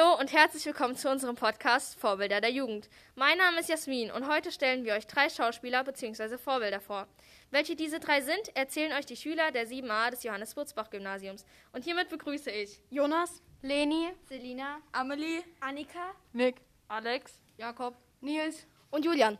Hallo und herzlich willkommen zu unserem Podcast Vorbilder der Jugend. Mein Name ist Jasmin und heute stellen wir euch drei Schauspieler bzw. Vorbilder vor. Welche diese drei sind, erzählen euch die Schüler der 7a des Johannes Burzbach Gymnasiums. Und hiermit begrüße ich Jonas, Leni, Selina, Amelie, Annika, Nick, Alex, Jakob, Nils und Julian.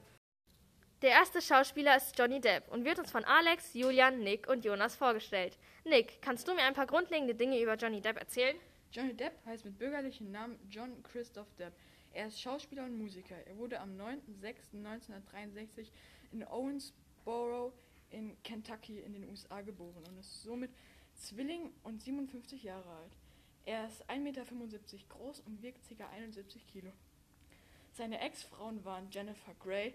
Der erste Schauspieler ist Johnny Depp und wird uns von Alex, Julian, Nick und Jonas vorgestellt. Nick, kannst du mir ein paar grundlegende Dinge über Johnny Depp erzählen? Johnny Depp heißt mit bürgerlichem Namen John Christoph Depp. Er ist Schauspieler und Musiker. Er wurde am 9.06.1963 in Owensboro in Kentucky in den USA geboren und ist somit Zwilling und 57 Jahre alt. Er ist 1,75 Meter groß und wiegt ca. 71 Kilo. Seine Ex-Frauen waren Jennifer Grey,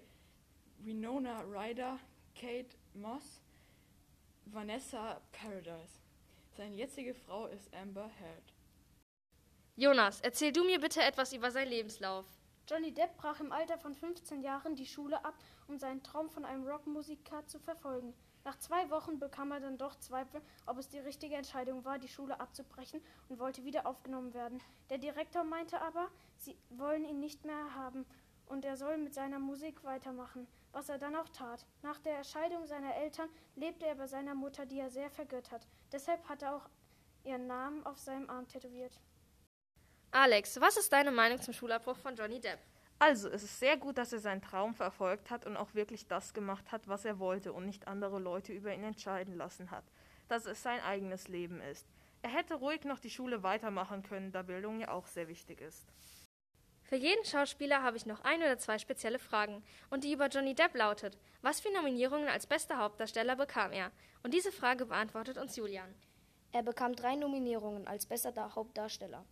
Winona Ryder, Kate Moss, Vanessa Paradise. Seine jetzige Frau ist Amber Heard. Jonas, erzähl du mir bitte etwas über seinen Lebenslauf. Johnny Depp brach im Alter von 15 Jahren die Schule ab, um seinen Traum von einem Rockmusiker zu verfolgen. Nach zwei Wochen bekam er dann doch Zweifel, ob es die richtige Entscheidung war, die Schule abzubrechen und wollte wieder aufgenommen werden. Der Direktor meinte aber, sie wollen ihn nicht mehr haben und er soll mit seiner Musik weitermachen, was er dann auch tat. Nach der Scheidung seiner Eltern lebte er bei seiner Mutter, die er sehr vergöttert. Deshalb hat er auch ihren Namen auf seinem Arm tätowiert. Alex, was ist deine Meinung zum Schulabbruch von Johnny Depp? Also, es ist sehr gut, dass er seinen Traum verfolgt hat und auch wirklich das gemacht hat, was er wollte und nicht andere Leute über ihn entscheiden lassen hat. Dass es sein eigenes Leben ist. Er hätte ruhig noch die Schule weitermachen können, da Bildung ja auch sehr wichtig ist. Für jeden Schauspieler habe ich noch ein oder zwei spezielle Fragen. Und die über Johnny Depp lautet: Was für Nominierungen als bester Hauptdarsteller bekam er? Und diese Frage beantwortet uns Julian. Er bekam drei Nominierungen als bester Hauptdarsteller.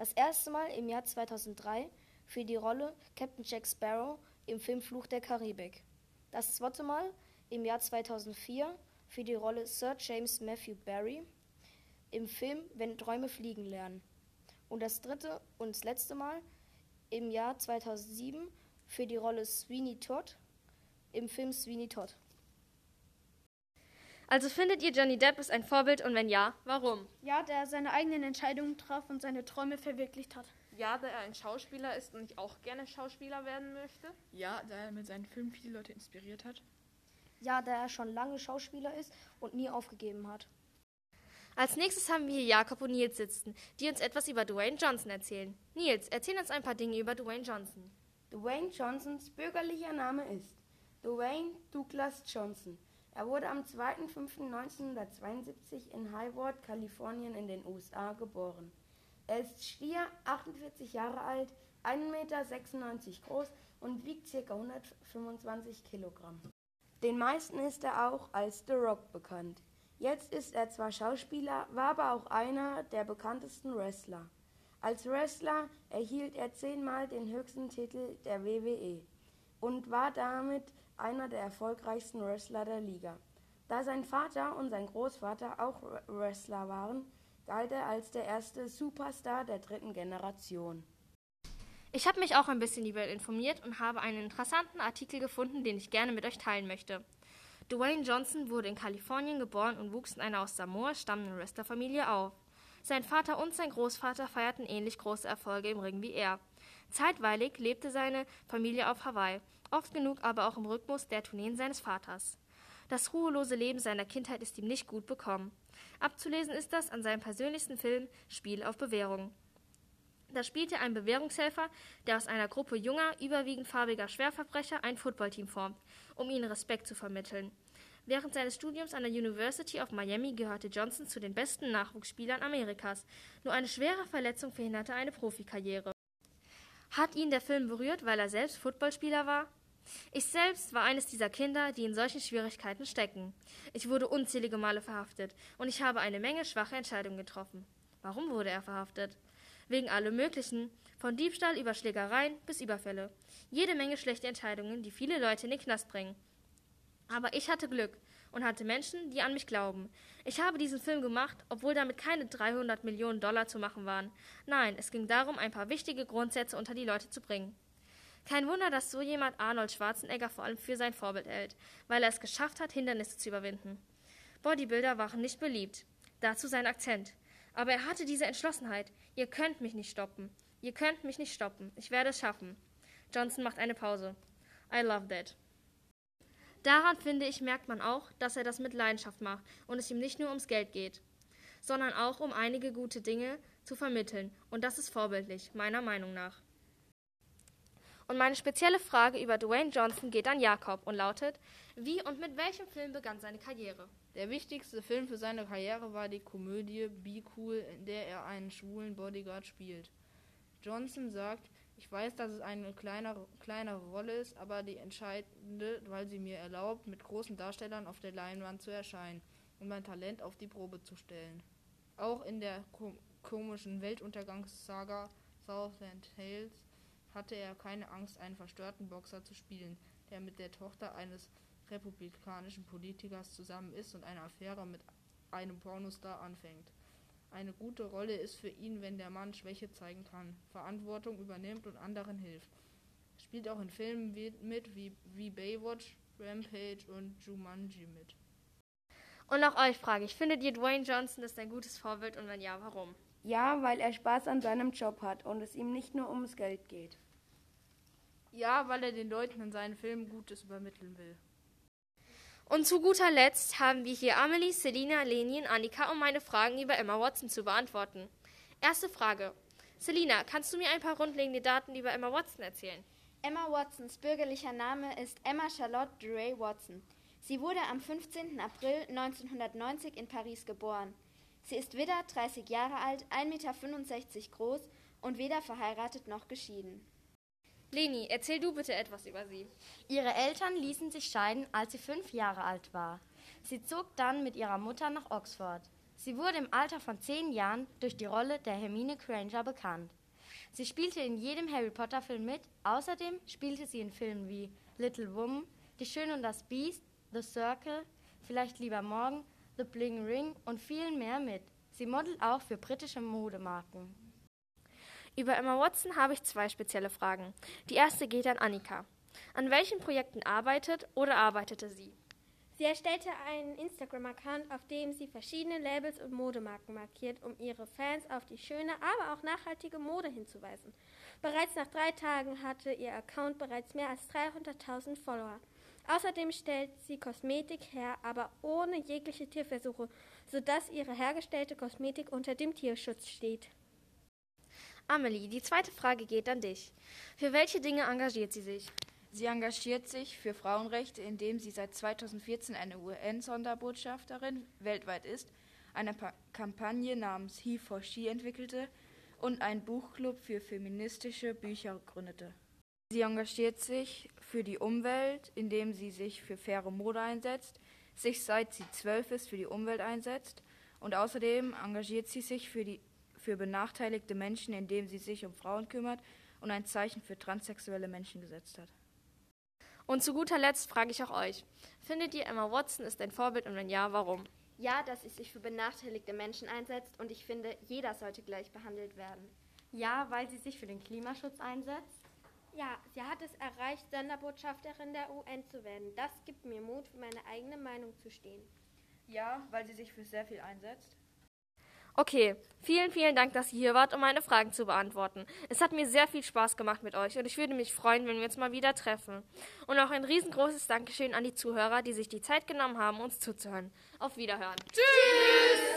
Das erste Mal im Jahr 2003 für die Rolle Captain Jack Sparrow im Film Fluch der Karibik. Das zweite Mal im Jahr 2004 für die Rolle Sir James Matthew Barry im Film Wenn Träume fliegen lernen. Und das dritte und das letzte Mal im Jahr 2007 für die Rolle Sweeney Todd im Film Sweeney Todd. Also findet ihr Johnny Depp ist ein Vorbild und wenn ja, warum? Ja, der seine eigenen Entscheidungen traf und seine Träume verwirklicht hat. Ja, da er ein Schauspieler ist und ich auch gerne Schauspieler werden möchte. Ja, da er mit seinen Filmen viele Leute inspiriert hat. Ja, da er schon lange Schauspieler ist und nie aufgegeben hat. Als nächstes haben wir hier Jakob und Nils sitzen, die uns etwas über Dwayne Johnson erzählen. Nils, erzähl uns ein paar Dinge über Dwayne Johnson. Dwayne Johnsons bürgerlicher Name ist Dwayne Douglas Johnson. Er wurde am 2.5.1972 in Hayward, Kalifornien in den USA geboren. Er ist Stier, 48 Jahre alt, 1,96 Meter groß und wiegt ca. 125 Kilogramm. Den meisten ist er auch als The Rock bekannt. Jetzt ist er zwar Schauspieler, war aber auch einer der bekanntesten Wrestler. Als Wrestler erhielt er zehnmal den höchsten Titel der WWE und war damit einer der erfolgreichsten Wrestler der Liga. Da sein Vater und sein Großvater auch Wrestler waren, galt er als der erste Superstar der dritten Generation. Ich habe mich auch ein bisschen über ihn informiert und habe einen interessanten Artikel gefunden, den ich gerne mit euch teilen möchte. Dwayne Johnson wurde in Kalifornien geboren und wuchs in einer aus Samoa stammenden Wrestlerfamilie auf. Sein Vater und sein Großvater feierten ähnlich große Erfolge im Ring wie er. Zeitweilig lebte seine Familie auf Hawaii, oft genug aber auch im Rhythmus der Tourneen seines Vaters. Das ruhelose Leben seiner Kindheit ist ihm nicht gut bekommen. Abzulesen ist das an seinem persönlichsten Film Spiel auf Bewährung. Da spielte ein Bewährungshelfer, der aus einer Gruppe junger, überwiegend farbiger Schwerverbrecher ein Footballteam formt, um ihnen Respekt zu vermitteln. Während seines Studiums an der University of Miami gehörte Johnson zu den besten Nachwuchsspielern Amerikas. Nur eine schwere Verletzung verhinderte eine Profikarriere. Hat ihn der Film berührt, weil er selbst Footballspieler war? Ich selbst war eines dieser Kinder, die in solchen Schwierigkeiten stecken. Ich wurde unzählige Male verhaftet und ich habe eine Menge schwache Entscheidungen getroffen. Warum wurde er verhaftet? Wegen allem Möglichen, von Diebstahl über Schlägereien bis Überfälle. Jede Menge schlechte Entscheidungen, die viele Leute in den Knast bringen. Aber ich hatte Glück und hatte Menschen, die an mich glauben. Ich habe diesen Film gemacht, obwohl damit keine 300 Millionen Dollar zu machen waren. Nein, es ging darum, ein paar wichtige Grundsätze unter die Leute zu bringen. Kein Wunder, dass so jemand Arnold Schwarzenegger vor allem für sein Vorbild hält, weil er es geschafft hat, Hindernisse zu überwinden. Bodybuilder waren nicht beliebt. Dazu sein Akzent. Aber er hatte diese Entschlossenheit. Ihr könnt mich nicht stoppen. Ihr könnt mich nicht stoppen. Ich werde es schaffen. Johnson macht eine Pause. I love that. Daran finde ich, merkt man auch, dass er das mit Leidenschaft macht und es ihm nicht nur ums Geld geht, sondern auch um einige gute Dinge zu vermitteln. Und das ist vorbildlich, meiner Meinung nach. Und meine spezielle Frage über Dwayne Johnson geht an Jakob und lautet: Wie und mit welchem Film begann seine Karriere? Der wichtigste Film für seine Karriere war die Komödie Be Cool, in der er einen schwulen Bodyguard spielt. Johnson sagt, ich weiß, dass es eine kleinere, kleinere Rolle ist, aber die entscheidende, weil sie mir erlaubt, mit großen Darstellern auf der Leinwand zu erscheinen und mein Talent auf die Probe zu stellen. Auch in der kom komischen Weltuntergangssaga Southland Tales hatte er keine Angst, einen verstörten Boxer zu spielen, der mit der Tochter eines republikanischen Politikers zusammen ist und eine Affäre mit einem Pornostar anfängt. Eine gute Rolle ist für ihn, wenn der Mann Schwäche zeigen kann, Verantwortung übernimmt und anderen hilft. Er spielt auch in Filmen mit wie, wie Baywatch, Rampage und Jumanji mit. Und auch euch frage ich, findet ihr Dwayne Johnson ist ein gutes Vorbild und wenn ja, warum? Ja, weil er Spaß an seinem Job hat und es ihm nicht nur ums Geld geht. Ja, weil er den Leuten in seinen Filmen Gutes übermitteln will. Und zu guter Letzt haben wir hier Amelie, Selina, Leni und Annika, um meine Fragen über Emma Watson zu beantworten. Erste Frage. Selina, kannst du mir ein paar grundlegende Daten über Emma Watson erzählen? Emma Watsons bürgerlicher Name ist Emma Charlotte Duray Watson. Sie wurde am 15. April 1990 in Paris geboren. Sie ist weder 30 Jahre alt, 1,65 Meter groß und weder verheiratet noch geschieden. Leni, erzähl du bitte etwas über sie. Ihre Eltern ließen sich scheiden, als sie fünf Jahre alt war. Sie zog dann mit ihrer Mutter nach Oxford. Sie wurde im Alter von zehn Jahren durch die Rolle der Hermine Granger bekannt. Sie spielte in jedem Harry Potter Film mit. Außerdem spielte sie in Filmen wie Little Woman, Die Schöne und das Biest, The Circle, Vielleicht lieber morgen, The Bling Ring und vielen mehr mit. Sie modelt auch für britische Modemarken. Über Emma Watson habe ich zwei spezielle Fragen. Die erste geht an Annika. An welchen Projekten arbeitet oder arbeitete sie? Sie erstellte einen Instagram-Account, auf dem sie verschiedene Labels und Modemarken markiert, um ihre Fans auf die schöne, aber auch nachhaltige Mode hinzuweisen. Bereits nach drei Tagen hatte ihr Account bereits mehr als 300.000 Follower. Außerdem stellt sie Kosmetik her, aber ohne jegliche Tierversuche, sodass ihre hergestellte Kosmetik unter dem Tierschutz steht. Amelie, die zweite Frage geht an dich. Für welche Dinge engagiert sie sich? Sie engagiert sich für Frauenrechte, indem sie seit 2014 eine UN-Sonderbotschafterin weltweit ist, eine pa Kampagne namens He for She entwickelte und einen Buchclub für feministische Bücher gründete. Sie engagiert sich für die Umwelt, indem sie sich für faire Mode einsetzt, sich seit sie zwölf ist für die Umwelt einsetzt und außerdem engagiert sie sich für, die, für benachteiligte Menschen, indem sie sich um Frauen kümmert und ein Zeichen für transsexuelle Menschen gesetzt hat. Und zu guter Letzt frage ich auch euch. Findet ihr Emma Watson ist ein Vorbild und wenn ja, warum? Ja, dass sie sich für benachteiligte Menschen einsetzt und ich finde, jeder sollte gleich behandelt werden. Ja, weil sie sich für den Klimaschutz einsetzt. Ja, sie hat es erreicht, Sonderbotschafterin der UN zu werden. Das gibt mir Mut, für meine eigene Meinung zu stehen. Ja, weil sie sich für sehr viel einsetzt. Okay, vielen, vielen Dank, dass ihr hier wart, um meine Fragen zu beantworten. Es hat mir sehr viel Spaß gemacht mit euch und ich würde mich freuen, wenn wir uns mal wieder treffen. Und auch ein riesengroßes Dankeschön an die Zuhörer, die sich die Zeit genommen haben, uns zuzuhören. Auf Wiederhören. Tschüss!